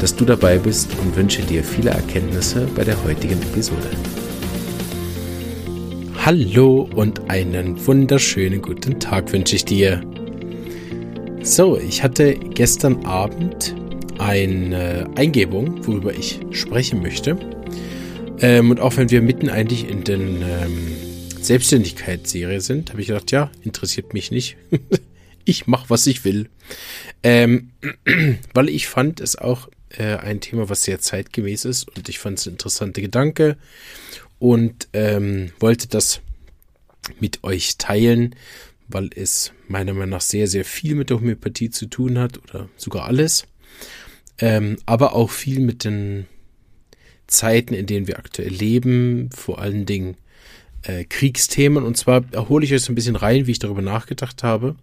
dass du dabei bist und wünsche dir viele Erkenntnisse bei der heutigen Episode. Hallo und einen wunderschönen guten Tag wünsche ich dir. So, ich hatte gestern Abend eine Eingebung, worüber ich sprechen möchte. Ähm, und auch wenn wir mitten eigentlich in den ähm, Selbstständigkeitsserie sind, habe ich gedacht, ja, interessiert mich nicht. ich mache, was ich will. Ähm, weil ich fand es auch äh, ein Thema, was sehr zeitgemäß ist und ich fand es ein interessanter Gedanke und ähm, wollte das mit euch teilen, weil es meiner Meinung nach sehr, sehr viel mit der Homöopathie zu tun hat oder sogar alles, ähm, aber auch viel mit den Zeiten, in denen wir aktuell leben, vor allen Dingen äh, Kriegsthemen. Und zwar erhole ich euch so ein bisschen rein, wie ich darüber nachgedacht habe.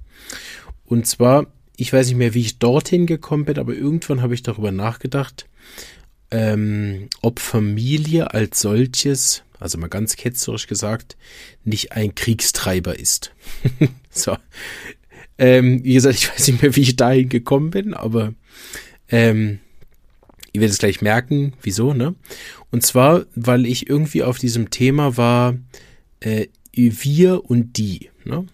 Und zwar ich weiß nicht mehr, wie ich dorthin gekommen bin, aber irgendwann habe ich darüber nachgedacht, ähm, ob Familie als solches, also mal ganz ketzerisch gesagt, nicht ein Kriegstreiber ist. so. Ähm, wie gesagt, ich weiß nicht mehr, wie ich dahin gekommen bin, aber ähm, ihr werdet es gleich merken, wieso, ne? Und zwar, weil ich irgendwie auf diesem Thema war, äh, wir und die, ne?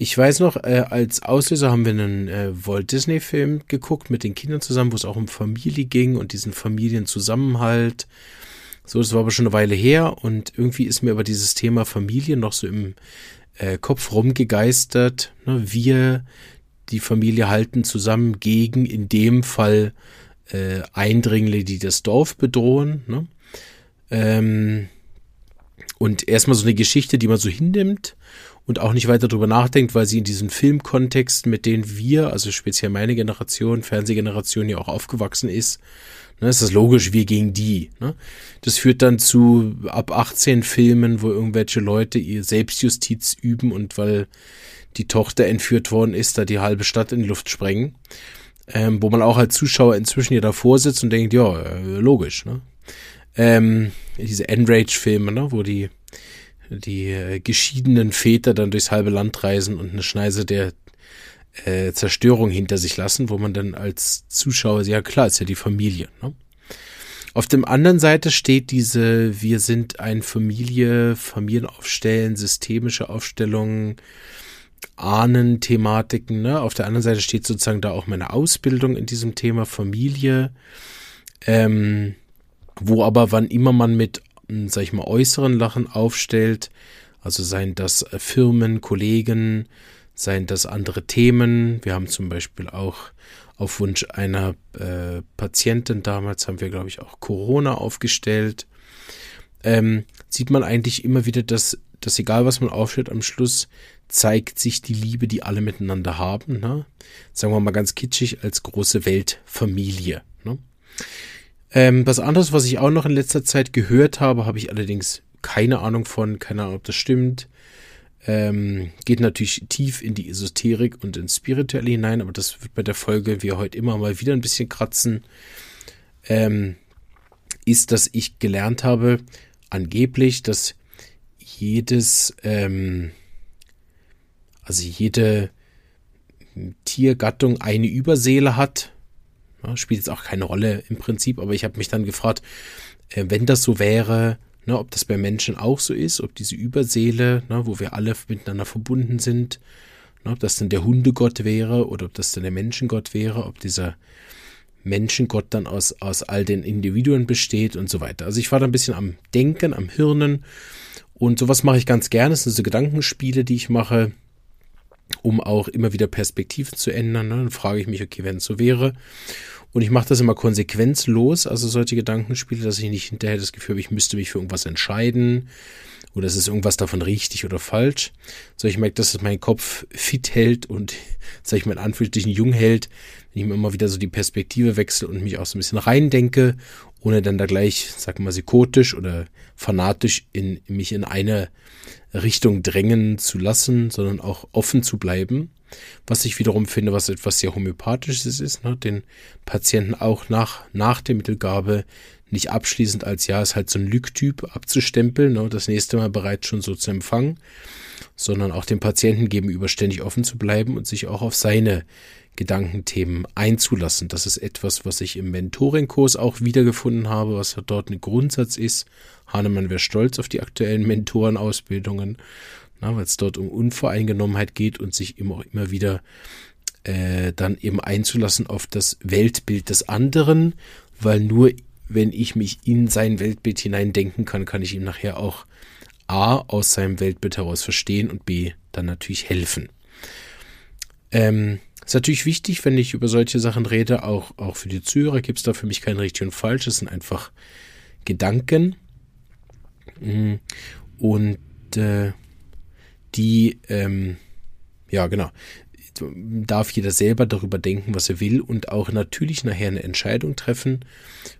Ich weiß noch, äh, als Auslöser haben wir einen äh, Walt Disney-Film geguckt mit den Kindern zusammen, wo es auch um Familie ging und diesen Familienzusammenhalt. So, das war aber schon eine Weile her und irgendwie ist mir aber dieses Thema Familie noch so im äh, Kopf rumgegeistert. Ne? Wir, die Familie, halten zusammen gegen in dem Fall äh, Eindringlinge, die das Dorf bedrohen. Ne? Ähm, und erstmal so eine Geschichte, die man so hinnimmt und auch nicht weiter drüber nachdenkt, weil sie in diesen Filmkontexten, mit denen wir, also speziell meine Generation, Fernsehgeneration ja auch aufgewachsen ist, ne, ist das logisch, wir gegen die. Ne? Das führt dann zu ab 18 Filmen, wo irgendwelche Leute ihr Selbstjustiz üben und weil die Tochter entführt worden ist, da die halbe Stadt in die Luft sprengen. Ähm, wo man auch als Zuschauer inzwischen hier davor sitzt und denkt, ja, äh, logisch, ne? Ähm, diese Enrage-Filme, ne, wo die die äh, geschiedenen Väter dann durchs halbe Land reisen und eine Schneise der äh, Zerstörung hinter sich lassen, wo man dann als Zuschauer, ja klar, ist ja die Familie. Ne? Auf dem anderen Seite steht diese, wir sind ein Familie, Familienaufstellen, systemische Aufstellungen, Ahnen-Thematiken. Ne? Auf der anderen Seite steht sozusagen da auch meine Ausbildung in diesem Thema Familie, ähm, wo aber wann immer man mit sag ich mal, äußeren Lachen aufstellt, also seien das äh, Firmen, Kollegen, seien das andere Themen. Wir haben zum Beispiel auch auf Wunsch einer äh, Patientin damals haben wir, glaube ich, auch Corona aufgestellt. Ähm, sieht man eigentlich immer wieder, dass, dass egal was man aufstellt, am Schluss zeigt sich die Liebe, die alle miteinander haben. Ne? Sagen wir mal ganz kitschig als große Weltfamilie. Ne? Ähm, was anderes, was ich auch noch in letzter Zeit gehört habe, habe ich allerdings keine Ahnung von, keine Ahnung, ob das stimmt. Ähm, geht natürlich tief in die Esoterik und ins Spirituelle hinein, aber das wird bei der Folge, wie heute immer mal wieder ein bisschen kratzen, ähm, ist, dass ich gelernt habe, angeblich, dass jedes, ähm, also jede Tiergattung eine Überseele hat ja, spielt jetzt auch keine Rolle im Prinzip, aber ich habe mich dann gefragt, äh, wenn das so wäre, ne, ob das bei Menschen auch so ist, ob diese Überseele, ne, wo wir alle miteinander verbunden sind, ne, ob das dann der Hundegott wäre oder ob das dann der Menschengott wäre, ob dieser Menschengott dann aus, aus all den Individuen besteht und so weiter. Also ich war da ein bisschen am Denken, am Hirnen und sowas mache ich ganz gerne. Das sind so Gedankenspiele, die ich mache, um auch immer wieder Perspektiven zu ändern. Ne? Dann frage ich mich, okay, wenn es so wäre. Und ich mache das immer konsequenzlos, also solche Gedankenspiele, dass ich nicht hinterher das Gefühl habe, ich müsste mich für irgendwas entscheiden oder ist es irgendwas davon richtig oder falsch. So, ich merke, dass es meinen Kopf fit hält und, sag ich mal, in Anführungsstrichen jung hält, wenn ich mir immer wieder so die Perspektive wechsle und mich auch so ein bisschen reindenke, ohne dann da gleich, sag mal, psychotisch oder fanatisch in, mich in eine Richtung drängen zu lassen, sondern auch offen zu bleiben. Was ich wiederum finde, was etwas sehr Homöopathisches ist, ne? den Patienten auch nach, nach der Mittelgabe nicht abschließend als ja, ist halt so ein Lügtyp abzustempeln, ne, das nächste Mal bereits schon so zu empfangen, sondern auch dem Patienten gegenüber ständig offen zu bleiben und sich auch auf seine Gedankenthemen einzulassen. Das ist etwas, was ich im Mentoring-Kurs auch wiedergefunden habe, was dort ein Grundsatz ist. Hahnemann wäre stolz auf die aktuellen Mentorenausbildungen, weil es dort um Unvoreingenommenheit geht und sich immer, immer wieder äh, dann eben einzulassen auf das Weltbild des anderen, weil nur wenn ich mich in sein Weltbild hineindenken kann, kann ich ihm nachher auch A aus seinem Weltbild heraus verstehen und B dann natürlich helfen. Ähm, ist natürlich wichtig, wenn ich über solche Sachen rede, auch, auch für die Zuhörer gibt es da für mich kein richtig und falsch, es sind einfach Gedanken. Mm, und äh, die, ähm, ja genau, darf jeder selber darüber denken, was er will und auch natürlich nachher eine Entscheidung treffen,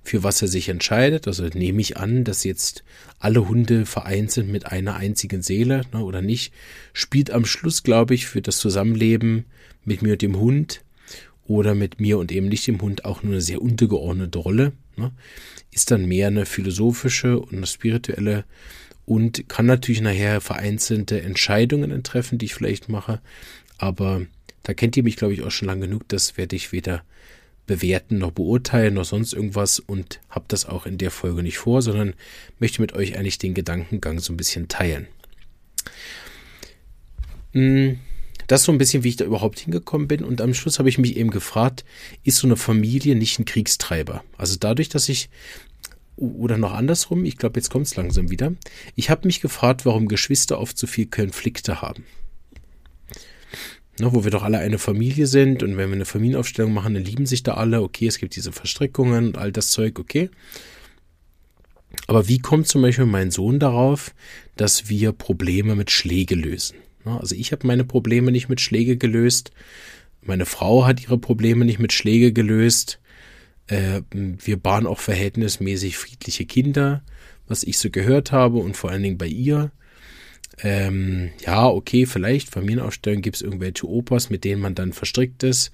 für was er sich entscheidet. Also nehme ich an, dass jetzt alle Hunde vereint sind mit einer einzigen Seele ne, oder nicht. Spielt am Schluss, glaube ich, für das Zusammenleben mit mir und dem Hund oder mit mir und eben nicht dem Hund auch nur eine sehr untergeordnete Rolle. Ne. Ist dann mehr eine philosophische und eine spirituelle und kann natürlich nachher vereinzelte Entscheidungen treffen, die ich vielleicht mache, aber da kennt ihr mich, glaube ich, auch schon lange genug. Das werde ich weder bewerten noch beurteilen noch sonst irgendwas und habe das auch in der Folge nicht vor, sondern möchte mit euch eigentlich den Gedankengang so ein bisschen teilen. Hm, das so ein bisschen, wie ich da überhaupt hingekommen bin. Und am Schluss habe ich mich eben gefragt, ist so eine Familie nicht ein Kriegstreiber? Also dadurch, dass ich, oder noch andersrum, ich glaube, jetzt kommt es langsam wieder, ich habe mich gefragt, warum Geschwister oft so viel Konflikte haben ne, wo wir doch alle eine Familie sind und wenn wir eine Familienaufstellung machen, dann lieben sich da alle, okay, es gibt diese Verstrickungen und all das Zeug, okay. Aber wie kommt zum Beispiel mein Sohn darauf, dass wir Probleme mit Schläge lösen? Also ich habe meine Probleme nicht mit Schläge gelöst, meine Frau hat ihre Probleme nicht mit Schläge gelöst, äh, wir bahnen auch verhältnismäßig friedliche Kinder, was ich so gehört habe und vor allen Dingen bei ihr ähm, ja, okay, vielleicht Familienaufstellung gibt es irgendwelche Opas, mit denen man dann verstrickt ist.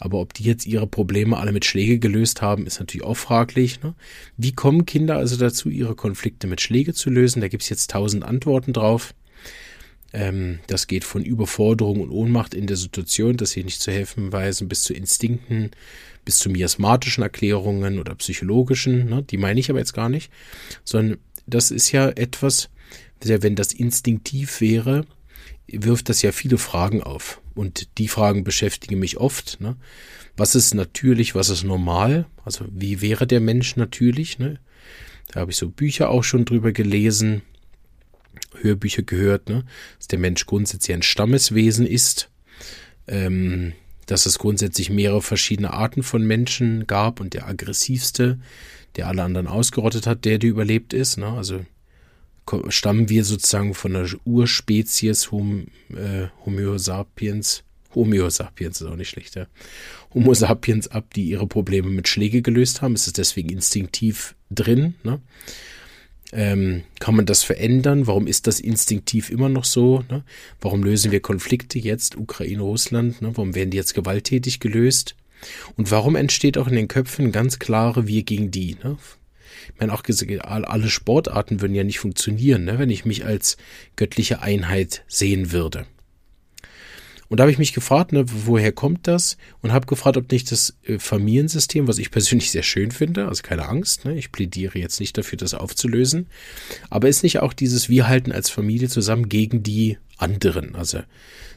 Aber ob die jetzt ihre Probleme alle mit Schläge gelöst haben, ist natürlich auch fraglich. Ne? Wie kommen Kinder also dazu, ihre Konflikte mit Schläge zu lösen? Da gibt es jetzt tausend Antworten drauf. Ähm, das geht von Überforderung und Ohnmacht in der Situation, dass sie nicht zu helfen weisen, bis zu Instinkten, bis zu miasmatischen Erklärungen oder psychologischen. Ne? Die meine ich aber jetzt gar nicht, sondern das ist ja etwas, wenn das instinktiv wäre, wirft das ja viele Fragen auf. Und die Fragen beschäftigen mich oft. Ne? Was ist natürlich, was ist normal? Also wie wäre der Mensch natürlich? Ne? Da habe ich so Bücher auch schon drüber gelesen, Hörbücher gehört, ne? dass der Mensch grundsätzlich ein Stammeswesen ist, ähm, dass es grundsätzlich mehrere verschiedene Arten von Menschen gab und der aggressivste, der alle anderen ausgerottet hat, der, der überlebt ist. Ne? Also stammen wir sozusagen von der Urspezies Hom, äh, Homo sapiens, Homo sapiens ist auch nicht schlecht, ja. Homo sapiens ab, die ihre Probleme mit Schläge gelöst haben. Ist es deswegen instinktiv drin? Ne? Ähm, kann man das verändern? Warum ist das instinktiv immer noch so? Ne? Warum lösen wir Konflikte jetzt, Ukraine, Russland? Ne? Warum werden die jetzt gewalttätig gelöst? Und warum entsteht auch in den Köpfen ganz klare Wir gegen die? Ne? Ich meine, auch alle Sportarten würden ja nicht funktionieren, ne, wenn ich mich als göttliche Einheit sehen würde. Und da habe ich mich gefragt, ne, woher kommt das? Und habe gefragt, ob nicht das äh, Familiensystem, was ich persönlich sehr schön finde, also keine Angst, ne, ich plädiere jetzt nicht dafür, das aufzulösen, aber ist nicht auch dieses Wir halten als Familie zusammen gegen die anderen? Also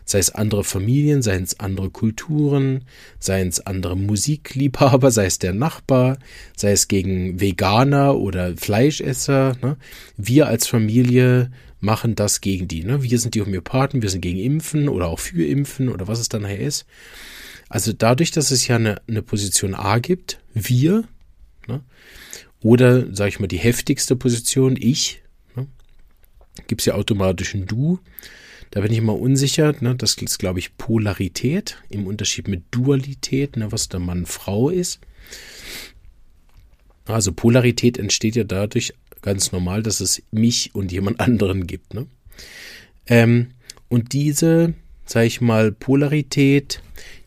sei es andere Familien, seien es andere Kulturen, seien es andere Musikliebhaber, sei es der Nachbar, sei es gegen Veganer oder Fleischesser. Ne? Wir als Familie machen das gegen die. Ne? Wir sind die Homöopathen, wir sind gegen Impfen oder auch für Impfen oder was es dann nachher ist. Also dadurch, dass es ja eine, eine Position A gibt, wir, ne? oder sage ich mal die heftigste Position, ich, ne? gibt es ja automatisch ein Du. Da bin ich immer unsicher. Ne? Das ist, glaube ich, Polarität im Unterschied mit Dualität, ne? was der Mann Frau ist. Also Polarität entsteht ja dadurch ganz normal, dass es mich und jemand anderen gibt. Ne? Ähm, und diese, sage ich mal, Polarität,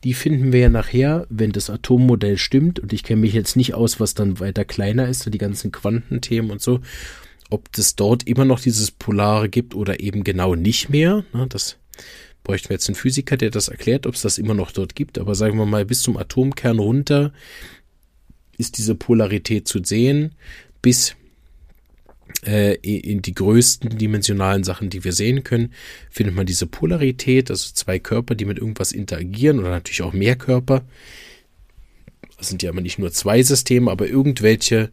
die finden wir ja nachher, wenn das Atommodell stimmt. Und ich kenne mich jetzt nicht aus, was dann weiter kleiner ist, die ganzen Quantenthemen und so ob es dort immer noch dieses Polare gibt oder eben genau nicht mehr. Ne, das bräuchten wir jetzt einen Physiker, der das erklärt, ob es das immer noch dort gibt. Aber sagen wir mal, bis zum Atomkern runter ist diese Polarität zu sehen, bis in die größten dimensionalen Sachen, die wir sehen können, findet man diese Polarität, also zwei Körper, die mit irgendwas interagieren oder natürlich auch mehr Körper. Das sind ja immer nicht nur zwei Systeme, aber irgendwelche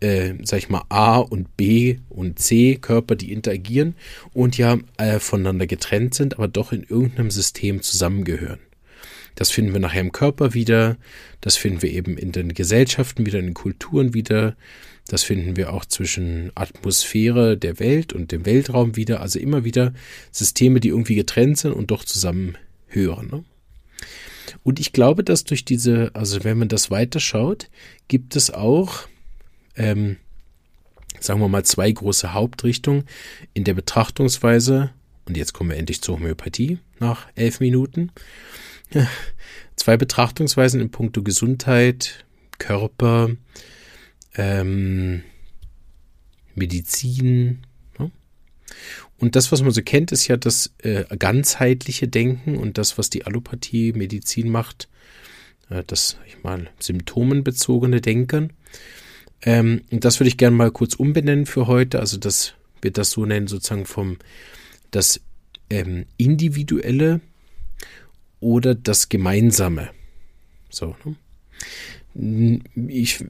äh, sag ich mal, A und B und C Körper, die interagieren und ja äh, voneinander getrennt sind, aber doch in irgendeinem System zusammengehören. Das finden wir nachher im Körper wieder, das finden wir eben in den Gesellschaften wieder, in den Kulturen wieder, das finden wir auch zwischen Atmosphäre der Welt und dem Weltraum wieder, also immer wieder Systeme, die irgendwie getrennt sind und doch zusammenhören. Ne? Und ich glaube, dass durch diese, also wenn man das weiterschaut, gibt es auch ähm, sagen wir mal, zwei große Hauptrichtungen in der Betrachtungsweise. Und jetzt kommen wir endlich zur Homöopathie nach elf Minuten. Zwei Betrachtungsweisen in puncto Gesundheit, Körper, ähm, Medizin. Ne? Und das, was man so kennt, ist ja das äh, ganzheitliche Denken und das, was die Allopathie Medizin macht, äh, das, ich mal, symptomenbezogene Denken. Ähm, das würde ich gerne mal kurz umbenennen für heute. Also das wird das so nennen, sozusagen vom das ähm, individuelle oder das Gemeinsame. So. Ne? Ich,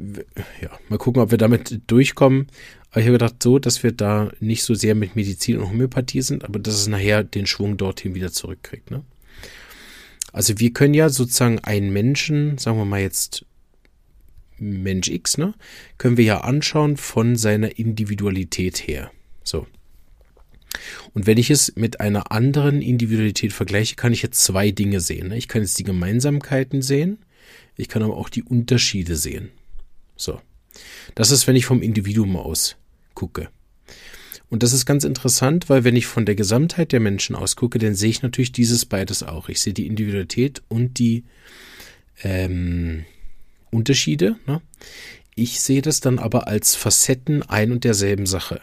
ja, mal gucken, ob wir damit durchkommen. Aber ich habe gedacht, so, dass wir da nicht so sehr mit Medizin und Homöopathie sind, aber dass es nachher den Schwung dorthin wieder zurückkriegt. Ne? Also wir können ja sozusagen einen Menschen, sagen wir mal jetzt Mensch X, ne, können wir ja anschauen von seiner Individualität her. So. Und wenn ich es mit einer anderen Individualität vergleiche, kann ich jetzt zwei Dinge sehen. Ne? Ich kann jetzt die Gemeinsamkeiten sehen, ich kann aber auch die Unterschiede sehen. So. Das ist, wenn ich vom Individuum aus gucke. Und das ist ganz interessant, weil wenn ich von der Gesamtheit der Menschen ausgucke, dann sehe ich natürlich dieses beides auch. Ich sehe die Individualität und die ähm, Unterschiede. Ne? Ich sehe das dann aber als Facetten ein und derselben Sache.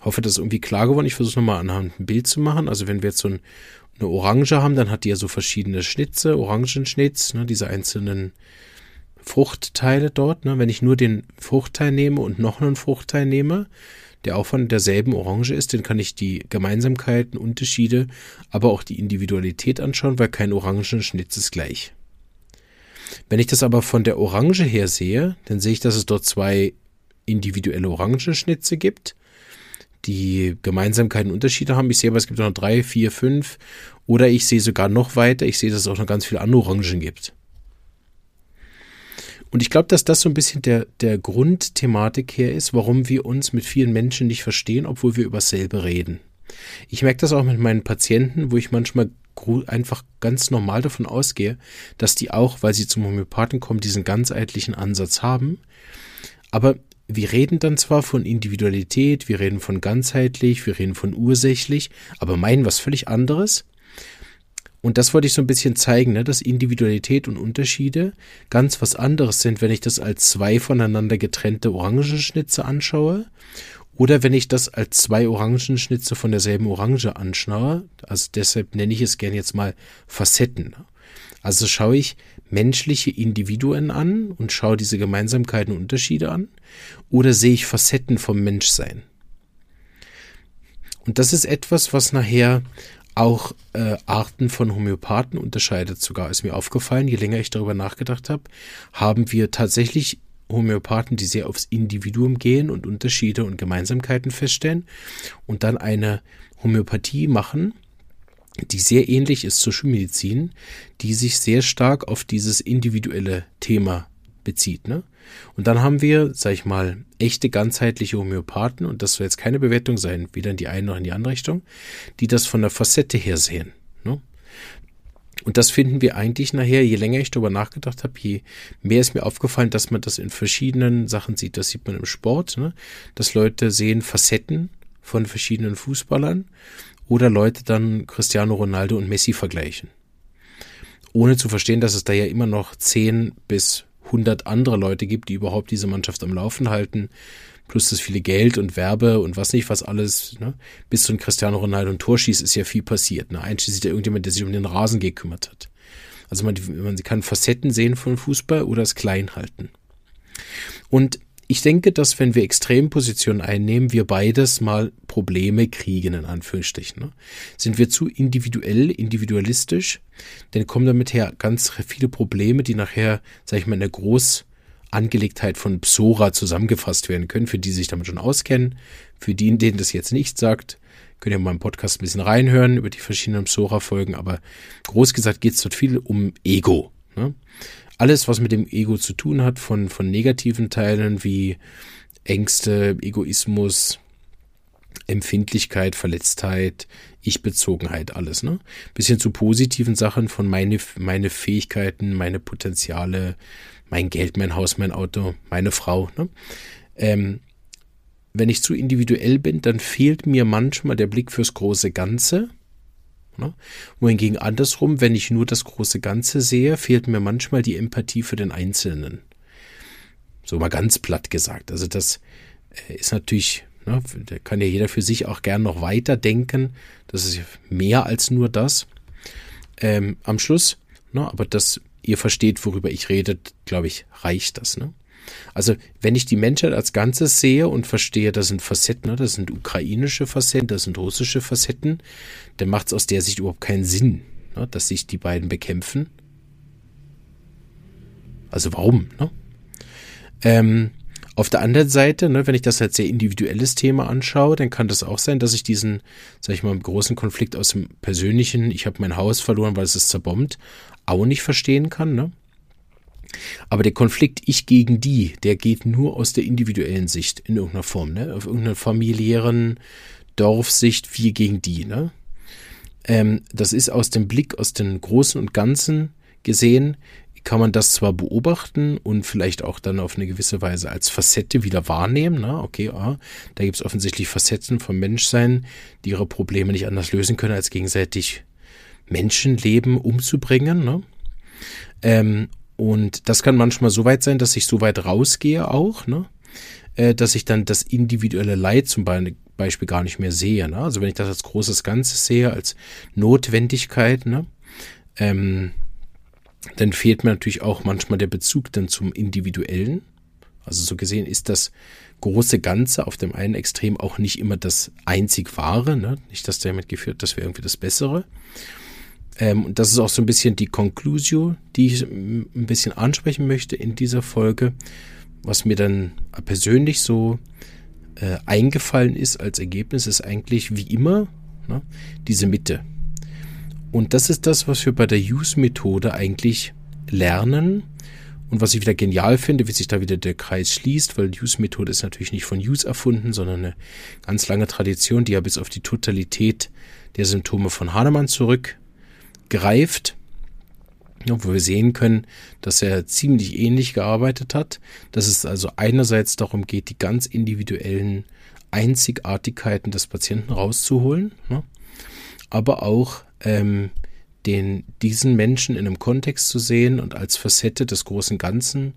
Hoffe, das ist irgendwie klar geworden. Ich versuche nochmal anhand ein Bild zu machen. Also wenn wir jetzt so ein, eine Orange haben, dann hat die ja so verschiedene Schnitze, Orangenschnitz, ne, diese einzelnen Fruchtteile dort. Ne. Wenn ich nur den Fruchtteil nehme und noch einen Fruchtteil nehme, der auch von derselben Orange ist, dann kann ich die Gemeinsamkeiten, Unterschiede, aber auch die Individualität anschauen, weil kein Orangenschnitz ist gleich. Wenn ich das aber von der Orange her sehe, dann sehe ich, dass es dort zwei individuelle Orangenschnitze gibt, die Gemeinsamkeiten und Unterschiede haben. Ich sehe aber, es gibt noch drei, vier, fünf oder ich sehe sogar noch weiter, ich sehe, dass es auch noch ganz viele andere Orangen gibt. Und ich glaube, dass das so ein bisschen der, der Grundthematik her ist, warum wir uns mit vielen Menschen nicht verstehen, obwohl wir über dasselbe reden. Ich merke das auch mit meinen Patienten, wo ich manchmal einfach ganz normal davon ausgehe, dass die auch, weil sie zum Homöopathen kommen, diesen ganzheitlichen Ansatz haben. Aber wir reden dann zwar von Individualität, wir reden von ganzheitlich, wir reden von ursächlich, aber meinen was völlig anderes. Und das wollte ich so ein bisschen zeigen, ne, dass Individualität und Unterschiede ganz was anderes sind, wenn ich das als zwei voneinander getrennte Orangenschnitze anschaue oder wenn ich das als zwei Orangenschnitze von derselben Orange anschaue, also deshalb nenne ich es gerne jetzt mal Facetten. Also schaue ich menschliche Individuen an und schaue diese Gemeinsamkeiten und Unterschiede an, oder sehe ich Facetten vom Menschsein? Und das ist etwas, was nachher auch äh, Arten von Homöopathen unterscheidet. Sogar ist mir aufgefallen, je länger ich darüber nachgedacht habe, haben wir tatsächlich Homöopathen, die sehr aufs Individuum gehen und Unterschiede und Gemeinsamkeiten feststellen und dann eine Homöopathie machen, die sehr ähnlich ist zur Schulmedizin, die sich sehr stark auf dieses individuelle Thema bezieht. Ne? Und dann haben wir, sag ich mal, echte ganzheitliche Homöopathen, und das soll jetzt keine Bewertung sein, weder in die eine noch in die andere Richtung, die das von der Facette her sehen. Ne? Und das finden wir eigentlich nachher, je länger ich darüber nachgedacht habe, je mehr ist mir aufgefallen, dass man das in verschiedenen Sachen sieht. Das sieht man im Sport, ne? dass Leute sehen Facetten von verschiedenen Fußballern oder Leute dann Cristiano Ronaldo und Messi vergleichen. Ohne zu verstehen, dass es da ja immer noch 10 bis 100 andere Leute gibt, die überhaupt diese Mannschaft am Laufen halten, plus das viele Geld und Werbe und was nicht, was alles, ne? bis zu ein Cristiano Ronaldo und Torschieß ist ja viel passiert. Ne? Einschließlich irgendjemand, der sich um den Rasen gekümmert hat. Also man, man kann Facetten sehen von Fußball oder es klein halten. Und ich denke, dass wenn wir Extrempositionen einnehmen, wir beides mal Probleme kriegen, in Anführungsstrichen. Ne? Sind wir zu individuell, individualistisch, dann kommen damit her ganz viele Probleme, die nachher, sag ich mal, in der Großangelegtheit von Psora zusammengefasst werden können, für die sich damit schon auskennen. Für die, denen das jetzt nicht sagt, könnt ihr mal im Podcast ein bisschen reinhören über die verschiedenen Psora-Folgen, aber groß gesagt geht es dort viel um Ego. Ne? Alles, was mit dem Ego zu tun hat, von, von negativen Teilen wie Ängste, Egoismus, Empfindlichkeit, Verletztheit, Ich-Bezogenheit, alles, ne? Bis hin zu positiven Sachen von meine, meine Fähigkeiten, meine Potenziale, mein Geld, mein Haus, mein Auto, meine Frau, ne? Ähm, wenn ich zu individuell bin, dann fehlt mir manchmal der Blick fürs große Ganze Ne? Wohingegen andersrum, wenn ich nur das große Ganze sehe, fehlt mir manchmal die Empathie für den Einzelnen. So mal ganz platt gesagt. Also das äh, ist natürlich, ne, da kann ja jeder für sich auch gern noch weiter denken. Das ist mehr als nur das. Ähm, am Schluss, ne, aber das, ihr versteht, worüber ich rede, glaube ich, reicht das. Ne? Also wenn ich die Menschheit als Ganzes sehe und verstehe, das sind Facetten, ne, das sind ukrainische Facetten, das sind russische Facetten, dann macht es aus der Sicht überhaupt keinen Sinn, ne, dass sich die beiden bekämpfen. Also warum? Ne? Ähm, auf der anderen Seite, wenn ich das als sehr individuelles Thema anschaue, dann kann das auch sein, dass ich diesen, sag ich mal, großen Konflikt aus dem persönlichen, ich habe mein Haus verloren, weil es ist zerbombt, auch nicht verstehen kann. Ne? Aber der Konflikt ich gegen die, der geht nur aus der individuellen Sicht in irgendeiner Form, ne? Auf irgendeiner familiären Dorfsicht, wir gegen die, ne? Ähm, das ist aus dem Blick, aus dem Großen und Ganzen gesehen, kann man das zwar beobachten und vielleicht auch dann auf eine gewisse Weise als Facette wieder wahrnehmen. Ne? Okay, ah, da gibt es offensichtlich Facetten vom Menschsein, die ihre Probleme nicht anders lösen können, als gegenseitig Menschenleben umzubringen. Ne? Ähm, und das kann manchmal so weit sein, dass ich so weit rausgehe auch, ne? Äh, dass ich dann das individuelle Leid zum Beispiel gar nicht mehr sehe. Ne? Also wenn ich das als großes Ganzes sehe, als Notwendigkeit, ne? Ähm, dann fehlt mir natürlich auch manchmal der Bezug dann zum Individuellen. Also so gesehen ist das große Ganze auf dem einen Extrem auch nicht immer das einzig Wahre. Ne? Nicht, dass damit geführt, das wäre irgendwie das Bessere. Ähm, und das ist auch so ein bisschen die Conclusio, die ich ein bisschen ansprechen möchte in dieser Folge, was mir dann persönlich so äh, eingefallen ist als Ergebnis, ist eigentlich wie immer ne, diese Mitte. Und das ist das, was wir bei der Use-Methode eigentlich lernen und was ich wieder genial finde, wie sich da wieder der Kreis schließt, weil Use-Methode ist natürlich nicht von Use erfunden, sondern eine ganz lange Tradition, die ja bis auf die Totalität der Symptome von Hahnemann zurück greift, wo wir sehen können, dass er ziemlich ähnlich gearbeitet hat, dass es also einerseits darum geht, die ganz individuellen Einzigartigkeiten des Patienten rauszuholen, ne? aber auch ähm, den, diesen Menschen in einem Kontext zu sehen und als Facette des großen Ganzen,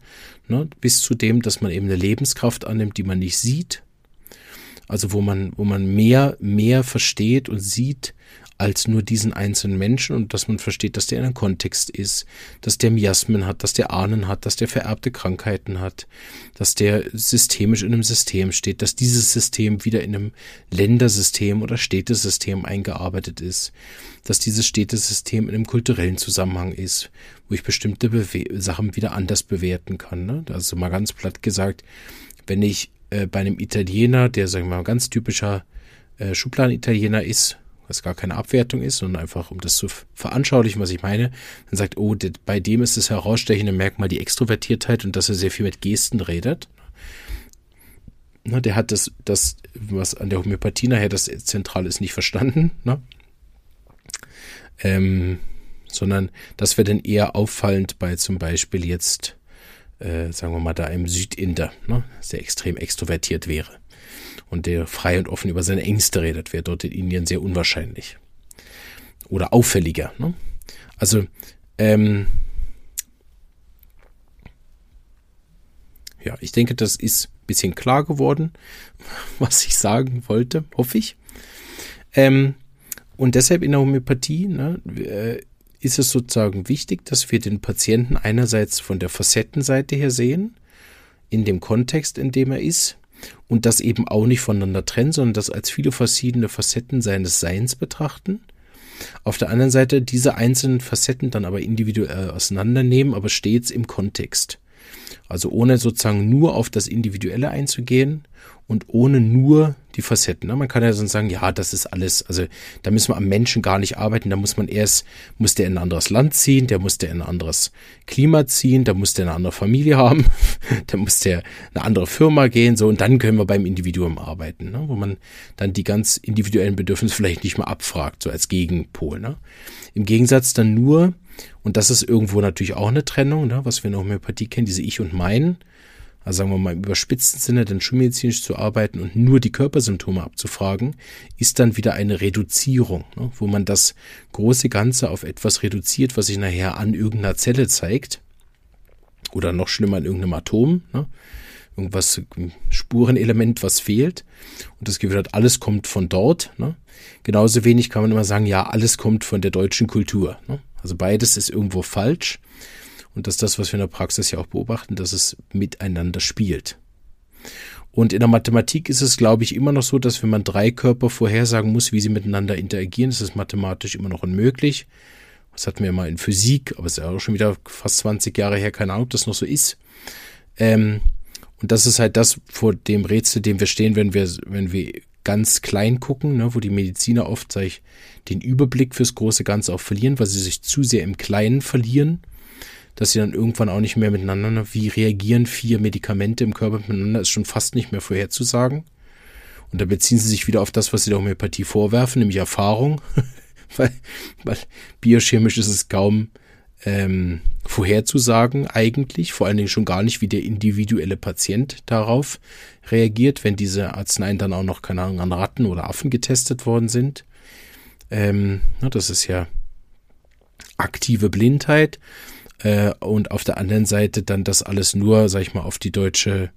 ne? bis zu dem, dass man eben eine Lebenskraft annimmt, die man nicht sieht, also wo man, wo man mehr, mehr versteht und sieht, als nur diesen einzelnen Menschen und dass man versteht, dass der in einem Kontext ist, dass der Miasmen hat, dass der Ahnen hat, dass der vererbte Krankheiten hat, dass der systemisch in einem System steht, dass dieses System wieder in einem Ländersystem oder Städtesystem eingearbeitet ist, dass dieses Städtesystem in einem kulturellen Zusammenhang ist, wo ich bestimmte Bewe Sachen wieder anders bewerten kann. Ne? Also mal ganz platt gesagt, wenn ich äh, bei einem Italiener, der sagen wir mal ganz typischer äh, Schubladen-Italiener ist, was gar keine Abwertung ist, sondern einfach, um das zu veranschaulichen, was ich meine, dann sagt, oh, bei dem ist das herausstechende Merkmal die Extrovertiertheit und dass er sehr viel mit Gesten redet. Ne, der hat das, das, was an der Homöopathie nachher das Zentrale ist, nicht verstanden. Ne? Ähm, sondern das wäre dann eher auffallend bei zum Beispiel jetzt, äh, sagen wir mal, da einem Südinder, ne? der extrem extrovertiert wäre und der frei und offen über seine Ängste redet, wäre dort in Indien sehr unwahrscheinlich. Oder auffälliger. Ne? Also, ähm, ja, ich denke, das ist ein bisschen klar geworden, was ich sagen wollte, hoffe ich. Ähm, und deshalb in der Homöopathie ne, äh, ist es sozusagen wichtig, dass wir den Patienten einerseits von der Facettenseite her sehen, in dem Kontext, in dem er ist, und das eben auch nicht voneinander trennen, sondern das als viele verschiedene Facetten seines Seins betrachten. Auf der anderen Seite diese einzelnen Facetten dann aber individuell auseinandernehmen, aber stets im Kontext. Also ohne sozusagen nur auf das Individuelle einzugehen und ohne nur die Facetten. Ne? Man kann ja sonst sagen, ja, das ist alles, also da müssen wir am Menschen gar nicht arbeiten, da muss man erst, muss der in ein anderes Land ziehen, der muss der in ein anderes Klima ziehen, da muss der eine andere Familie haben, da muss der eine andere Firma gehen, so, und dann können wir beim Individuum arbeiten, ne? wo man dann die ganz individuellen Bedürfnisse vielleicht nicht mehr abfragt, so als Gegenpol. Ne? Im Gegensatz dann nur, und das ist irgendwo natürlich auch eine Trennung, ne, was wir in der Homöopathie kennen, diese Ich und Mein, also sagen wir mal im überspitzten Sinne, dann schulmedizinisch zu arbeiten und nur die Körpersymptome abzufragen, ist dann wieder eine Reduzierung, ne, wo man das große Ganze auf etwas reduziert, was sich nachher an irgendeiner Zelle zeigt oder noch schlimmer an irgendeinem Atom, ne, irgendwas, Spurenelement, was fehlt. Und das Gefühl hat, alles kommt von dort. Ne? Genauso wenig kann man immer sagen, ja, alles kommt von der deutschen Kultur. Ne? Also beides ist irgendwo falsch. Und das ist das, was wir in der Praxis ja auch beobachten, dass es miteinander spielt. Und in der Mathematik ist es, glaube ich, immer noch so, dass wenn man drei Körper vorhersagen muss, wie sie miteinander interagieren, ist es mathematisch immer noch unmöglich. Das hatten wir mal in Physik, aber es ist ja auch schon wieder fast 20 Jahre her, keine Ahnung, ob das noch so ist. Ähm, und das ist halt das vor dem Rätsel, dem wir stehen, wenn wir, wenn wir ganz klein gucken, ne, wo die Mediziner oft ich, den Überblick fürs große Ganze auch verlieren, weil sie sich zu sehr im Kleinen verlieren dass sie dann irgendwann auch nicht mehr miteinander, wie reagieren vier Medikamente im Körper miteinander, ist schon fast nicht mehr vorherzusagen. Und da beziehen sie sich wieder auf das, was sie der Homöopathie vorwerfen, nämlich Erfahrung, weil, weil biochemisch ist es kaum ähm, vorherzusagen eigentlich, vor allen Dingen schon gar nicht, wie der individuelle Patient darauf reagiert, wenn diese Arzneien dann auch noch, keine Ahnung, an Ratten oder Affen getestet worden sind. Ähm, das ist ja aktive Blindheit äh, und auf der anderen Seite dann das alles nur, sag ich mal, auf die deutsche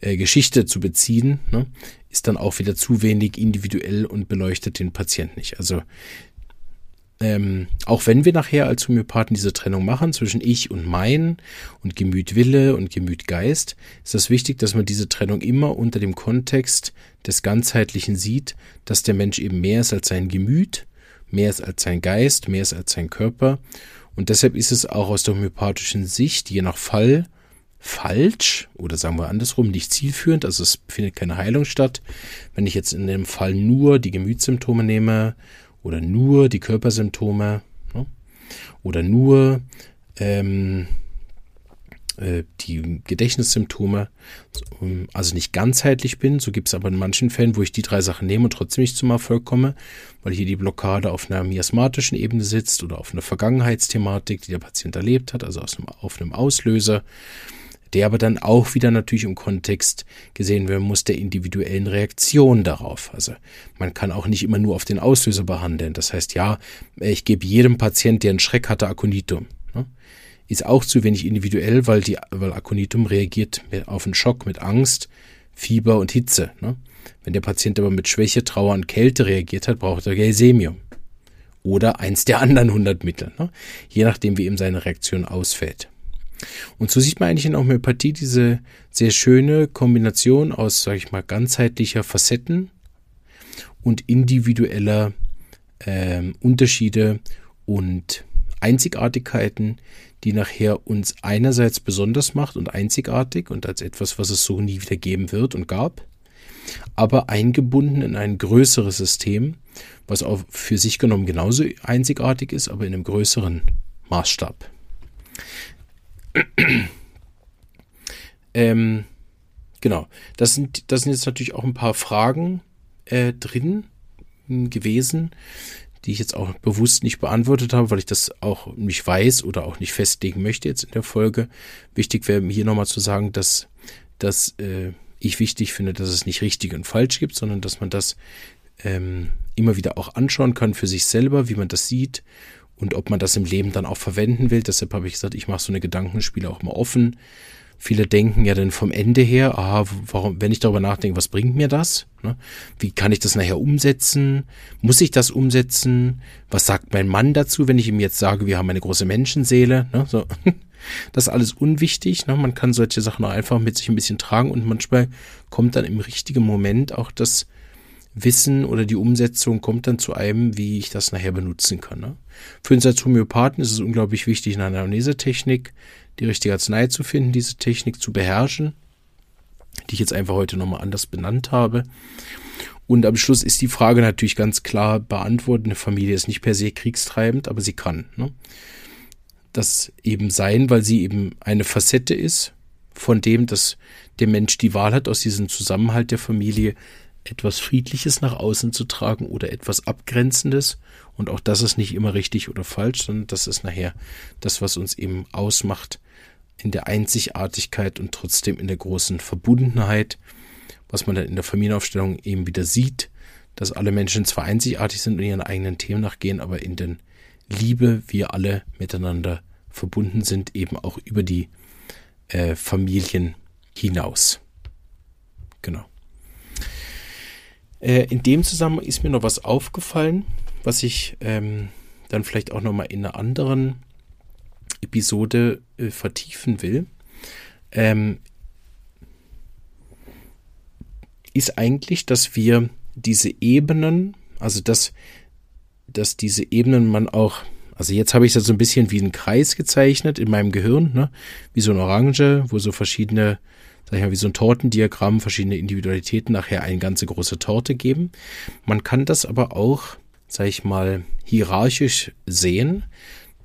äh, Geschichte zu beziehen, ne, ist dann auch wieder zu wenig individuell und beleuchtet den Patienten nicht. Also ähm, auch wenn wir nachher als Homöopathen diese Trennung machen zwischen ich und mein und Gemüt Wille und Gemüt Geist, ist das wichtig, dass man diese Trennung immer unter dem Kontext des Ganzheitlichen sieht, dass der Mensch eben mehr ist als sein Gemüt, mehr ist als sein Geist, mehr ist als sein Körper und deshalb ist es auch aus der homöopathischen Sicht je nach Fall falsch oder sagen wir andersrum nicht zielführend, also es findet keine Heilung statt. Wenn ich jetzt in dem Fall nur die Gemütssymptome nehme oder nur die Körpersymptome ne, oder nur ähm, äh, die Gedächtnissymptome, ähm, also nicht ganzheitlich bin. So gibt es aber in manchen Fällen, wo ich die drei Sachen nehme und trotzdem nicht zum Erfolg komme, weil hier die Blockade auf einer miasmatischen Ebene sitzt oder auf einer Vergangenheitsthematik, die der Patient erlebt hat, also einem, auf einem Auslöser der aber dann auch wieder natürlich im Kontext gesehen werden muss der individuellen Reaktion darauf. Also man kann auch nicht immer nur auf den Auslöser behandeln. Das heißt, ja, ich gebe jedem Patient, der einen Schreck hatte, Aconitum ist auch zu wenig individuell, weil, die, weil Aconitum reagiert auf einen Schock mit Angst, Fieber und Hitze. Ne? Wenn der Patient aber mit Schwäche, Trauer und Kälte reagiert hat, braucht er Gelsemium. Oder eins der anderen 100 Mittel, ne? je nachdem, wie eben seine Reaktion ausfällt. Und so sieht man eigentlich in der Homöopathie diese sehr schöne Kombination aus, sage ich mal, ganzheitlicher Facetten und individueller ähm, Unterschiede und Einzigartigkeiten, die nachher uns einerseits besonders macht und einzigartig und als etwas, was es so nie wieder geben wird und gab. aber eingebunden in ein größeres System, was auch für sich genommen genauso einzigartig ist, aber in einem größeren Maßstab. ähm, genau, das sind, das sind jetzt natürlich auch ein paar Fragen äh, drin gewesen, die ich jetzt auch bewusst nicht beantwortet habe, weil ich das auch nicht weiß oder auch nicht festlegen möchte jetzt in der Folge. Wichtig wäre hier nochmal zu sagen, dass, dass äh, ich wichtig finde, dass es nicht richtig und falsch gibt, sondern dass man das ähm, immer wieder auch anschauen kann für sich selber, wie man das sieht und ob man das im Leben dann auch verwenden will. Deshalb habe ich gesagt, ich mache so eine Gedankenspiele auch mal offen. Viele denken ja dann vom Ende her, aha, warum, wenn ich darüber nachdenke, was bringt mir das? Ne? Wie kann ich das nachher umsetzen? Muss ich das umsetzen? Was sagt mein Mann dazu, wenn ich ihm jetzt sage, wir haben eine große Menschenseele? Ne? Das ist alles unwichtig. Ne? Man kann solche Sachen auch einfach mit sich ein bisschen tragen und manchmal kommt dann im richtigen Moment auch das Wissen oder die Umsetzung kommt dann zu einem, wie ich das nachher benutzen kann. Für uns als Homöopathen ist es unglaublich wichtig, in einer Anamnesetechnik die richtige Arznei zu finden, diese Technik zu beherrschen, die ich jetzt einfach heute nochmal anders benannt habe. Und am Schluss ist die Frage natürlich ganz klar beantwortet. Eine Familie ist nicht per se kriegstreibend, aber sie kann. Ne? Das eben sein, weil sie eben eine Facette ist von dem, dass der Mensch die Wahl hat, aus diesem Zusammenhalt der Familie etwas Friedliches nach außen zu tragen oder etwas Abgrenzendes. Und auch das ist nicht immer richtig oder falsch, sondern das ist nachher das, was uns eben ausmacht in der Einzigartigkeit und trotzdem in der großen Verbundenheit, was man dann in der Familienaufstellung eben wieder sieht, dass alle Menschen zwar einzigartig sind und ihren eigenen Themen nachgehen, aber in der Liebe wir alle miteinander verbunden sind, eben auch über die äh, Familien hinaus. Genau. Äh, in dem Zusammenhang ist mir noch was aufgefallen, was ich ähm, dann vielleicht auch nochmal in einer anderen Episode äh, vertiefen will. Ähm, ist eigentlich, dass wir diese Ebenen, also dass, dass diese Ebenen man auch, also jetzt habe ich das so ein bisschen wie einen Kreis gezeichnet in meinem Gehirn, ne? wie so eine Orange, wo so verschiedene sag ich mal, wie so ein Tortendiagramm, verschiedene Individualitäten nachher eine ganze große Torte geben. Man kann das aber auch, sag ich mal, hierarchisch sehen,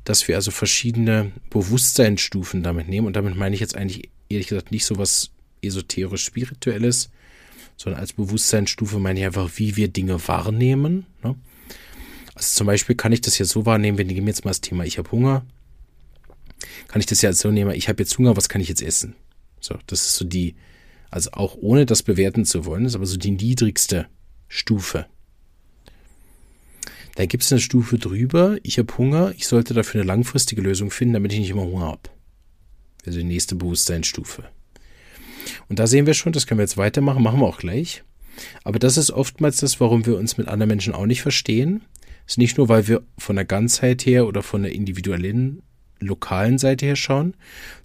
dass wir also verschiedene Bewusstseinsstufen damit nehmen. Und damit meine ich jetzt eigentlich ehrlich gesagt nicht so was esoterisch-spirituelles, sondern als Bewusstseinsstufe meine ich einfach, wie wir Dinge wahrnehmen. Ne? Also zum Beispiel kann ich das ja so wahrnehmen, wenn ich jetzt mal das Thema, ich habe Hunger, kann ich das ja so nehmen, ich habe jetzt Hunger, was kann ich jetzt essen? So, das ist so die, also auch ohne das bewerten zu wollen, ist aber so die niedrigste Stufe. Dann gibt es eine Stufe drüber, ich habe Hunger, ich sollte dafür eine langfristige Lösung finden, damit ich nicht immer Hunger habe. Also die nächste Bewusstseinsstufe. Und da sehen wir schon, das können wir jetzt weitermachen, machen wir auch gleich. Aber das ist oftmals das, warum wir uns mit anderen Menschen auch nicht verstehen. Das ist nicht nur, weil wir von der Ganzheit her oder von der individuellen, lokalen Seite her schauen,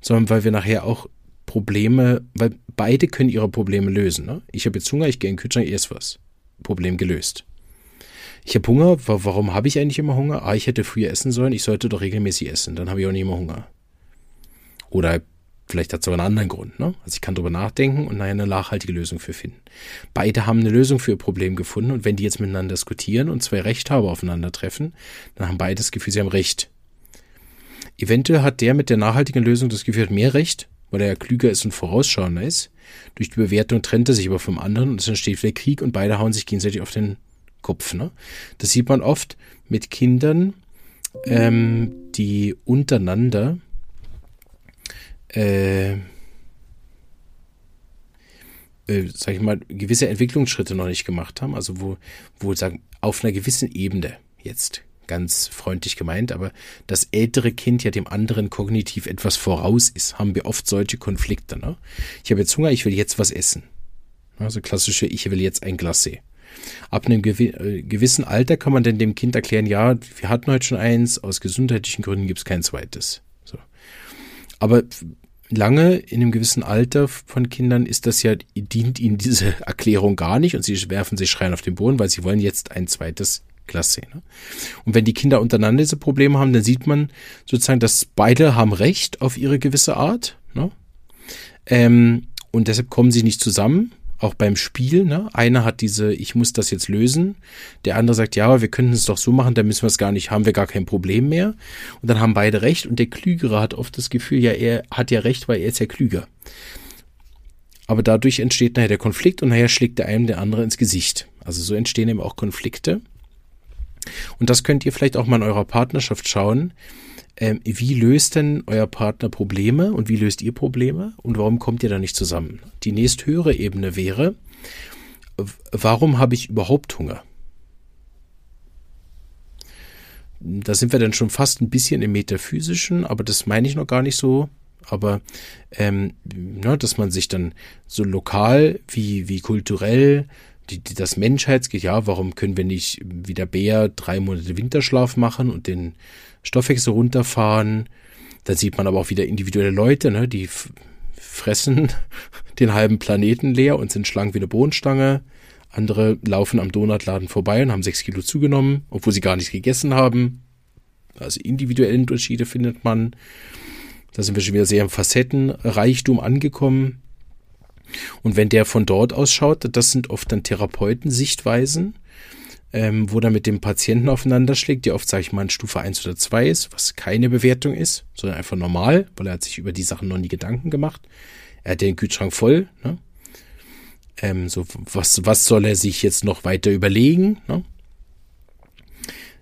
sondern weil wir nachher auch Probleme, weil beide können ihre Probleme lösen. Ne? Ich habe jetzt Hunger, ich gehe in den Kühlschrank, esse was. Problem gelöst. Ich habe Hunger, warum habe ich eigentlich immer Hunger? Ah, ich hätte früher essen sollen, ich sollte doch regelmäßig essen, dann habe ich auch nicht immer Hunger. Oder vielleicht hat es aber einen anderen Grund. Ne? Also ich kann darüber nachdenken und nachher eine nachhaltige Lösung für finden. Beide haben eine Lösung für ihr Problem gefunden und wenn die jetzt miteinander diskutieren und zwei Rechthaber aufeinandertreffen, dann haben beide das Gefühl, sie haben Recht. Eventuell hat der mit der nachhaltigen Lösung das Gefühl, hat mehr Recht weil er ja klüger ist und vorausschauender ist. Durch die Bewertung trennt er sich aber vom anderen und es entsteht wieder Krieg und beide hauen sich gegenseitig auf den Kopf. Ne? Das sieht man oft mit Kindern, ähm, die untereinander äh, äh, sag ich mal, gewisse Entwicklungsschritte noch nicht gemacht haben, also wo, wo sagen, auf einer gewissen Ebene jetzt ganz freundlich gemeint, aber das ältere Kind ja dem anderen kognitiv etwas voraus ist, haben wir oft solche Konflikte. Ne? Ich habe jetzt Hunger, ich will jetzt was essen. Also klassische, ich will jetzt ein Glacé. Ab einem äh, gewissen Alter kann man denn dem Kind erklären, ja, wir hatten heute schon eins, aus gesundheitlichen Gründen gibt es kein zweites. So. Aber lange in einem gewissen Alter von Kindern ist das ja, dient ihnen diese Erklärung gar nicht und sie werfen sich schreien auf den Boden, weil sie wollen jetzt ein zweites Klasse. Ne? Und wenn die Kinder untereinander diese Probleme haben, dann sieht man sozusagen, dass beide haben Recht auf ihre gewisse Art. Ne? Ähm, und deshalb kommen sie nicht zusammen. Auch beim Spiel, ne? Einer hat diese, ich muss das jetzt lösen. Der andere sagt, ja, aber wir könnten es doch so machen, dann müssen wir es gar nicht, haben wir gar kein Problem mehr. Und dann haben beide recht und der Klügere hat oft das Gefühl, ja, er hat ja recht, weil er ist ja klüger. Aber dadurch entsteht nachher der Konflikt und nachher schlägt der eine der andere ins Gesicht. Also so entstehen eben auch Konflikte. Und das könnt ihr vielleicht auch mal in eurer Partnerschaft schauen. Ähm, wie löst denn euer Partner Probleme und wie löst ihr Probleme und warum kommt ihr da nicht zusammen? Die nächsthöhere Ebene wäre, warum habe ich überhaupt Hunger? Da sind wir dann schon fast ein bisschen im Metaphysischen, aber das meine ich noch gar nicht so. Aber ähm, ne, dass man sich dann so lokal wie, wie kulturell die, die, das Menschheitsgeht, ja, warum können wir nicht wie der Bär drei Monate Winterschlaf machen und den Stoffwechsel runterfahren? Da sieht man aber auch wieder individuelle Leute, ne, die fressen den halben Planeten leer und sind schlank wie eine Bohnenstange. Andere laufen am Donutladen vorbei und haben sechs Kilo zugenommen, obwohl sie gar nicht gegessen haben. Also individuelle Unterschiede findet man. Da sind wir schon wieder sehr im Facettenreichtum angekommen. Und wenn der von dort aus schaut, das sind oft dann Therapeutensichtweisen, ähm, wo er mit dem Patienten aufeinander schlägt, die oft, sage ich mal, in Stufe 1 oder 2 ist, was keine Bewertung ist, sondern einfach normal, weil er hat sich über die Sachen noch nie Gedanken gemacht. Er hat den Kühlschrank voll. Ne? Ähm, so, was, was soll er sich jetzt noch weiter überlegen? Ne?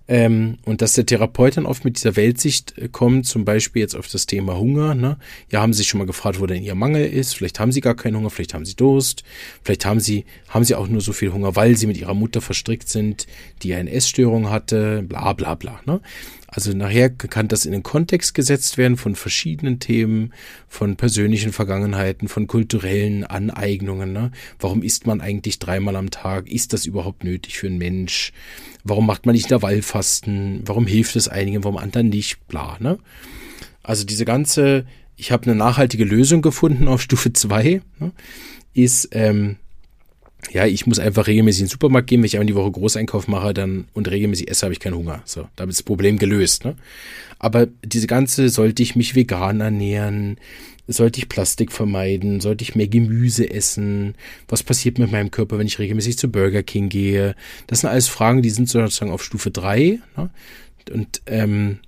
Ähm, und dass der Therapeut dann oft mit dieser Weltsicht äh, kommt, zum Beispiel jetzt auf das Thema Hunger. Ne? Ja, haben Sie sich schon mal gefragt, wo denn Ihr Mangel ist? Vielleicht haben Sie gar keinen Hunger, vielleicht haben Sie Durst, vielleicht haben Sie, haben Sie auch nur so viel Hunger, weil Sie mit Ihrer Mutter verstrickt sind, die eine Essstörung hatte, bla bla bla. Ne? Also nachher kann das in den Kontext gesetzt werden von verschiedenen Themen, von persönlichen Vergangenheiten, von kulturellen Aneignungen. Ne? Warum isst man eigentlich dreimal am Tag? Ist das überhaupt nötig für einen Mensch? Warum macht man nicht Intervallfasten? Warum hilft es einigen, warum anderen nicht? Bla. Ne? Also diese ganze, ich habe eine nachhaltige Lösung gefunden auf Stufe 2, ne? ist, ähm, ja, ich muss einfach regelmäßig in den Supermarkt gehen, wenn ich einmal die Woche Großeinkauf mache dann und regelmäßig esse, habe ich keinen Hunger. So, damit ist das Problem gelöst. Ne? Aber diese ganze, sollte ich mich vegan ernähren, sollte ich Plastik vermeiden, sollte ich mehr Gemüse essen, was passiert mit meinem Körper, wenn ich regelmäßig zu Burger King gehe. Das sind alles Fragen, die sind sozusagen auf Stufe 3. Ne? Und ähm,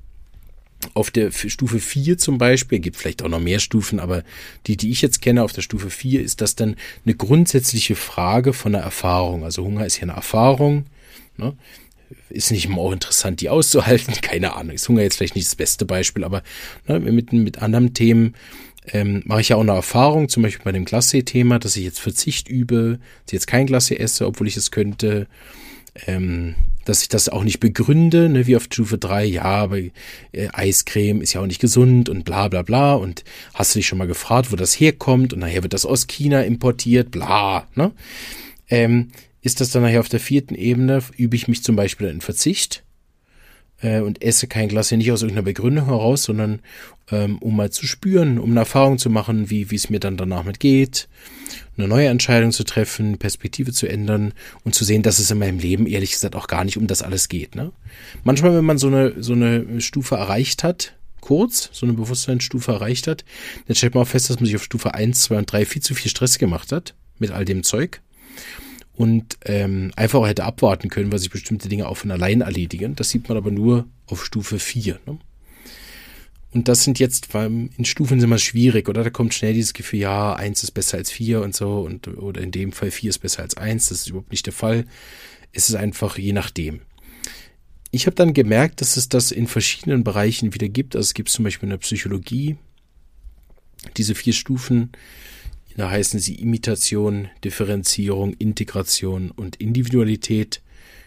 auf der Stufe 4 zum Beispiel, gibt vielleicht auch noch mehr Stufen, aber die, die ich jetzt kenne auf der Stufe 4, ist das dann eine grundsätzliche Frage von der Erfahrung. Also Hunger ist ja eine Erfahrung. Ne? Ist nicht immer auch interessant, die auszuhalten. Keine Ahnung. Ist Hunger jetzt vielleicht nicht das beste Beispiel, aber ne, mit, mit anderen Themen ähm, mache ich ja auch eine Erfahrung, zum Beispiel bei dem Glacé-Thema, dass ich jetzt Verzicht übe, dass ich jetzt kein Glacé esse, obwohl ich es könnte. Ähm, dass ich das auch nicht begründe, ne, wie auf Stufe 3, ja, aber äh, Eiscreme ist ja auch nicht gesund und bla bla bla. Und hast du dich schon mal gefragt, wo das herkommt? Und nachher wird das aus China importiert, bla. Ne? Ähm, ist das dann nachher auf der vierten Ebene, übe ich mich zum Beispiel in Verzicht äh, und esse kein Glas nicht aus irgendeiner Begründung heraus, sondern ähm, um mal zu spüren, um eine Erfahrung zu machen, wie wie es mir dann danach mit geht, eine neue Entscheidung zu treffen, Perspektive zu ändern und zu sehen, dass es in meinem Leben ehrlich gesagt auch gar nicht um das alles geht. Ne? Manchmal, wenn man so eine so eine Stufe erreicht hat, kurz, so eine Bewusstseinsstufe erreicht hat, dann stellt man auch fest, dass man sich auf Stufe 1, 2 und 3 viel zu viel Stress gemacht hat mit all dem Zeug und ähm, einfach hätte abwarten können, weil sich bestimmte Dinge auch von allein erledigen. Das sieht man aber nur auf Stufe 4. Ne? Und das sind jetzt, weil in Stufen sind immer schwierig, oder? Da kommt schnell dieses Gefühl, ja, eins ist besser als vier und so, und, oder in dem Fall vier ist besser als eins. Das ist überhaupt nicht der Fall. Es ist einfach je nachdem. Ich habe dann gemerkt, dass es das in verschiedenen Bereichen wieder gibt. Also es gibt zum Beispiel in der Psychologie diese vier Stufen, da heißen sie Imitation, Differenzierung, Integration und Individualität.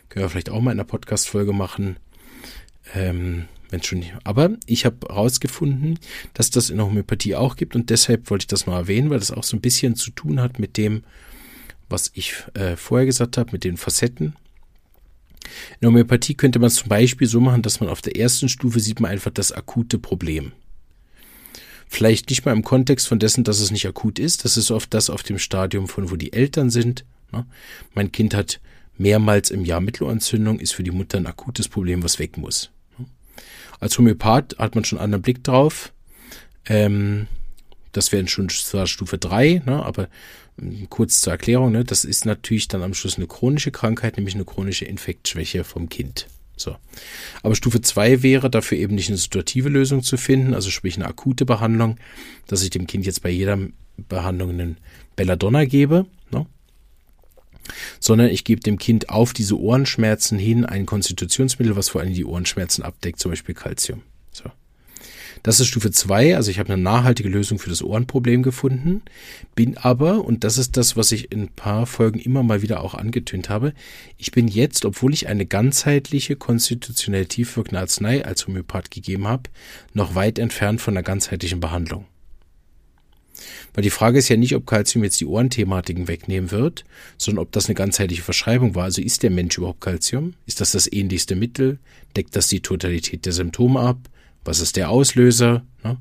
Können wir vielleicht auch mal in einer Podcast-Folge machen. Ähm, wenn schon. Aber ich habe herausgefunden, dass das in der Homöopathie auch gibt und deshalb wollte ich das mal erwähnen, weil das auch so ein bisschen zu tun hat mit dem, was ich äh, vorher gesagt habe, mit den Facetten. In der Homöopathie könnte man es zum Beispiel so machen, dass man auf der ersten Stufe sieht man einfach das akute Problem. Vielleicht nicht mal im Kontext von dessen, dass es nicht akut ist. Das ist oft das auf dem Stadium von, wo die Eltern sind. Ne? Mein Kind hat mehrmals im Jahr Mittelohrentzündung, ist für die Mutter ein akutes Problem, was weg muss. Ne? Als Homöopath hat man schon einen anderen Blick drauf. Ähm, Das wäre schon zwar Stufe 3, ne, aber ähm, kurz zur Erklärung, ne, das ist natürlich dann am Schluss eine chronische Krankheit, nämlich eine chronische Infektschwäche vom Kind. So. Aber Stufe 2 wäre dafür eben nicht eine situative Lösung zu finden, also sprich eine akute Behandlung, dass ich dem Kind jetzt bei jeder Behandlung einen Belladonna gebe, ne? sondern ich gebe dem Kind auf diese Ohrenschmerzen hin ein Konstitutionsmittel, was vor allem die Ohrenschmerzen abdeckt, zum Beispiel Calcium. So. Das ist Stufe 2, also ich habe eine nachhaltige Lösung für das Ohrenproblem gefunden, bin aber, und das ist das, was ich in ein paar Folgen immer mal wieder auch angetönt habe, ich bin jetzt, obwohl ich eine ganzheitliche, konstitutionell tiefwirkende Arznei als Homöopath gegeben habe, noch weit entfernt von einer ganzheitlichen Behandlung. Weil die Frage ist ja nicht, ob Calcium jetzt die Ohrenthematiken wegnehmen wird, sondern ob das eine ganzheitliche Verschreibung war. Also ist der Mensch überhaupt Calcium? Ist das das ähnlichste Mittel? Deckt das die Totalität der Symptome ab? Was ist der Auslöser? Ne?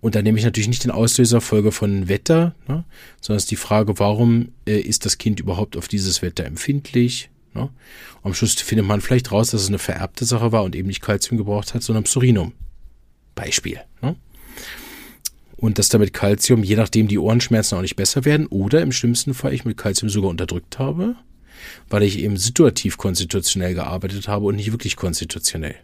Und da nehme ich natürlich nicht den Auslöser Folge von Wetter, ne? sondern es ist die Frage, warum äh, ist das Kind überhaupt auf dieses Wetter empfindlich? Ne? am Schluss findet man vielleicht raus, dass es eine vererbte Sache war und eben nicht Kalzium gebraucht hat, sondern Psurinum. Beispiel. Ne? Und dass damit Kalzium, je nachdem die Ohrenschmerzen auch nicht besser werden oder im schlimmsten Fall ich mit Kalzium sogar unterdrückt habe, weil ich eben situativ konstitutionell gearbeitet habe und nicht wirklich konstitutionell.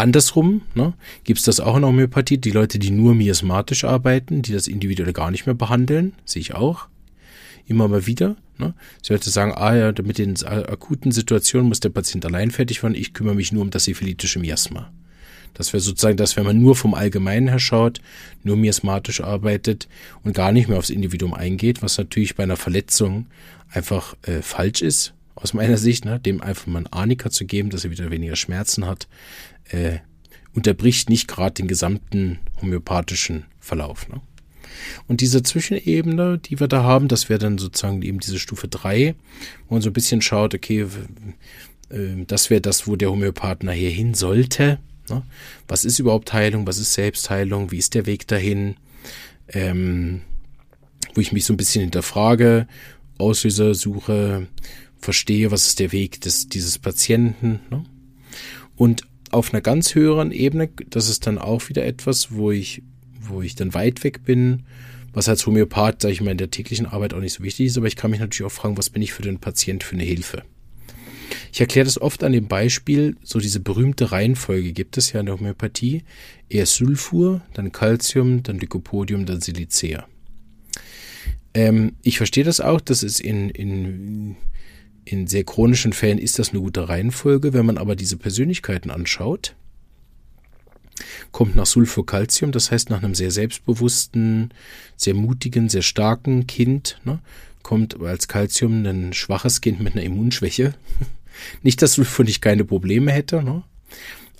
Andersrum ne, gibt es das auch in der Homöopathie. Die Leute, die nur miasmatisch arbeiten, die das individuell gar nicht mehr behandeln, sehe ich auch immer mal wieder. Ne? Sie Leute sagen, ah ja, mit den akuten Situationen muss der Patient allein fertig werden. Ich kümmere mich nur um das syphilitische Miasma. Das wäre sozusagen das, wenn man nur vom Allgemeinen her schaut, nur miasmatisch arbeitet und gar nicht mehr aufs Individuum eingeht, was natürlich bei einer Verletzung einfach äh, falsch ist, aus meiner Sicht, ne? dem einfach mal einen Arnika zu geben, dass er wieder weniger Schmerzen hat, äh, unterbricht nicht gerade den gesamten homöopathischen Verlauf. Ne? Und diese Zwischenebene, die wir da haben, das wäre dann sozusagen eben diese Stufe 3, wo man so ein bisschen schaut, okay, äh, das wäre das, wo der Homöopath nachher hin sollte. Ne? Was ist überhaupt Heilung? Was ist Selbstheilung? Wie ist der Weg dahin? Ähm, wo ich mich so ein bisschen hinterfrage, Auslöser suche, verstehe, was ist der Weg des, dieses Patienten. Ne? Und auf einer ganz höheren Ebene, das ist dann auch wieder etwas, wo ich, wo ich dann weit weg bin, was als Homöopath, sage ich mal, in der täglichen Arbeit auch nicht so wichtig ist, aber ich kann mich natürlich auch fragen, was bin ich für den Patient für eine Hilfe? Ich erkläre das oft an dem Beispiel, so diese berühmte Reihenfolge gibt es ja in der Homöopathie. Erst Sulfur, dann Calcium, dann Lycopodium, dann Silicea. Ähm, ich verstehe das auch, das ist in, in in sehr chronischen Fällen ist das eine gute Reihenfolge. Wenn man aber diese Persönlichkeiten anschaut, kommt nach Sulfocalcium, das heißt nach einem sehr selbstbewussten, sehr mutigen, sehr starken Kind, ne, kommt als Calcium ein schwaches Kind mit einer Immunschwäche. Nicht, dass Sulfur nicht keine Probleme hätte, ne?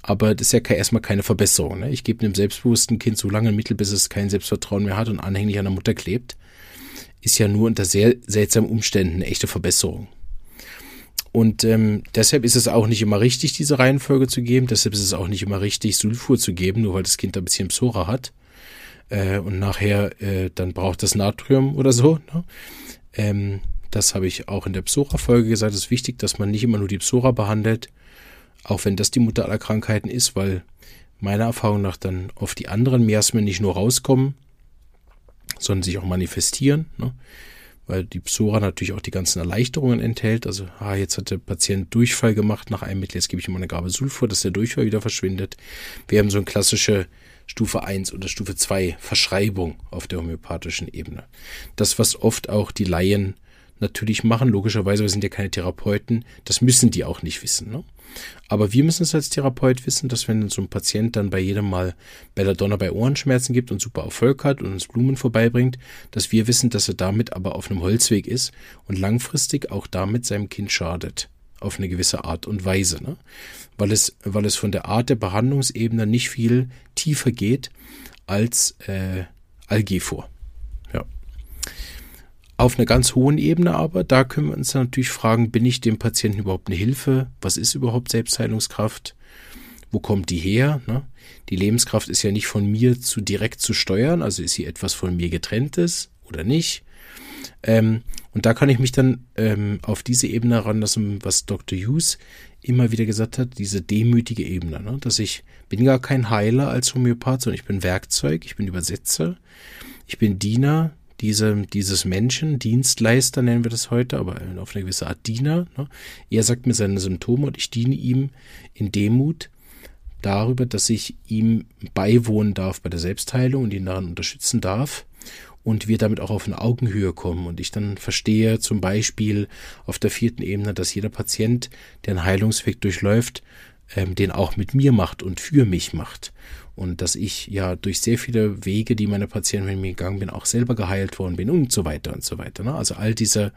aber das ist ja erstmal keine Verbesserung. Ne? Ich gebe einem selbstbewussten Kind so lange ein Mittel, bis es kein Selbstvertrauen mehr hat und anhänglich an der Mutter klebt. Ist ja nur unter sehr seltsamen Umständen eine echte Verbesserung. Und ähm, deshalb ist es auch nicht immer richtig, diese Reihenfolge zu geben. Deshalb ist es auch nicht immer richtig, Sulfur zu geben, nur weil das Kind ein bisschen Psora hat. Äh, und nachher äh, dann braucht das Natrium oder so. Ne? Ähm, das habe ich auch in der Psora-Folge gesagt. Es ist wichtig, dass man nicht immer nur die Psora behandelt, auch wenn das die Mutter aller Krankheiten ist, weil meiner Erfahrung nach dann oft die anderen Miasmen nicht nur rauskommen, sondern sich auch manifestieren. Ne? Weil die Psora natürlich auch die ganzen Erleichterungen enthält. Also, ah, jetzt hat der Patient Durchfall gemacht nach einem Mittel, jetzt gebe ich ihm eine Gabe Sulfur, dass der Durchfall wieder verschwindet. Wir haben so eine klassische Stufe 1 oder Stufe 2 Verschreibung auf der homöopathischen Ebene. Das, was oft auch die Laien natürlich machen, logischerweise, wir sind ja keine Therapeuten, das müssen die auch nicht wissen. Ne? Aber wir müssen es als Therapeut wissen, dass wenn so ein Patient dann bei jedem Mal Belladonna bei Ohrenschmerzen gibt und super Erfolg hat und uns Blumen vorbeibringt, dass wir wissen, dass er damit aber auf einem Holzweg ist und langfristig auch damit seinem Kind schadet. Auf eine gewisse Art und Weise. Ne? Weil, es, weil es von der Art der Behandlungsebene nicht viel tiefer geht als äh, Algae vor. Auf einer ganz hohen Ebene aber, da können wir uns natürlich fragen, bin ich dem Patienten überhaupt eine Hilfe? Was ist überhaupt Selbstheilungskraft? Wo kommt die her? Ne? Die Lebenskraft ist ja nicht von mir zu direkt zu steuern, also ist sie etwas von mir getrenntes oder nicht. Ähm, Und da kann ich mich dann ähm, auf diese Ebene heranlassen, was Dr. Hughes immer wieder gesagt hat, diese demütige Ebene, ne? dass ich bin gar kein Heiler als Homöopath, sondern ich bin Werkzeug, ich bin Übersetzer, ich bin Diener diese, dieses Menschen, Dienstleister nennen wir das heute, aber auf eine gewisse Art Diener. Ne? Er sagt mir seine Symptome und ich diene ihm in Demut darüber, dass ich ihm beiwohnen darf bei der Selbstheilung und ihn daran unterstützen darf und wir damit auch auf eine Augenhöhe kommen. Und ich dann verstehe zum Beispiel auf der vierten Ebene, dass jeder Patient, der einen Heilungsweg durchläuft, ähm, den auch mit mir macht und für mich macht. Und dass ich ja durch sehr viele Wege, die meine Patienten mit mir gegangen bin, auch selber geheilt worden bin und so weiter und so weiter. Ne? Also all diese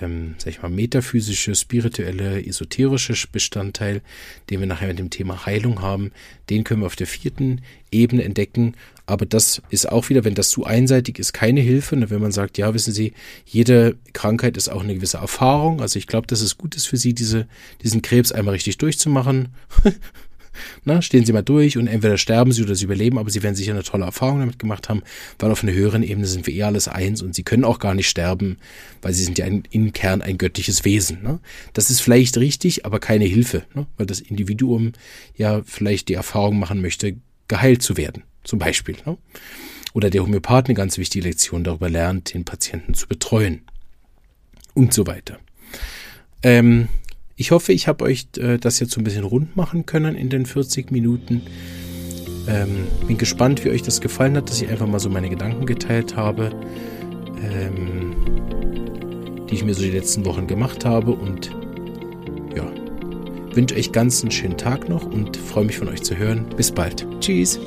ähm, sag ich mal, metaphysische, spirituelle, esoterische Bestandteil, den wir nachher mit dem Thema Heilung haben, den können wir auf der vierten Ebene entdecken. Aber das ist auch wieder, wenn das zu einseitig ist, keine Hilfe. Und wenn man sagt, ja, wissen Sie, jede Krankheit ist auch eine gewisse Erfahrung. Also ich glaube, dass es gut ist für Sie, diese, diesen Krebs einmal richtig durchzumachen. Na, stehen Sie mal durch und entweder sterben Sie oder Sie überleben, aber Sie werden sicher eine tolle Erfahrung damit gemacht haben, weil auf einer höheren Ebene sind wir eh alles eins und Sie können auch gar nicht sterben, weil Sie sind ja ein, im Kern ein göttliches Wesen. Ne? Das ist vielleicht richtig, aber keine Hilfe, ne? weil das Individuum ja vielleicht die Erfahrung machen möchte, geheilt zu werden, zum Beispiel. Ne? Oder der Homöopath eine ganz wichtige Lektion darüber lernt, den Patienten zu betreuen und so weiter. Ähm, ich hoffe, ich habe euch äh, das jetzt so ein bisschen rund machen können in den 40 Minuten. Ähm, bin gespannt, wie euch das gefallen hat, dass ich einfach mal so meine Gedanken geteilt habe, ähm, die ich mir so die letzten Wochen gemacht habe. Und ja, wünsche euch ganz einen schönen Tag noch und freue mich von euch zu hören. Bis bald. Tschüss.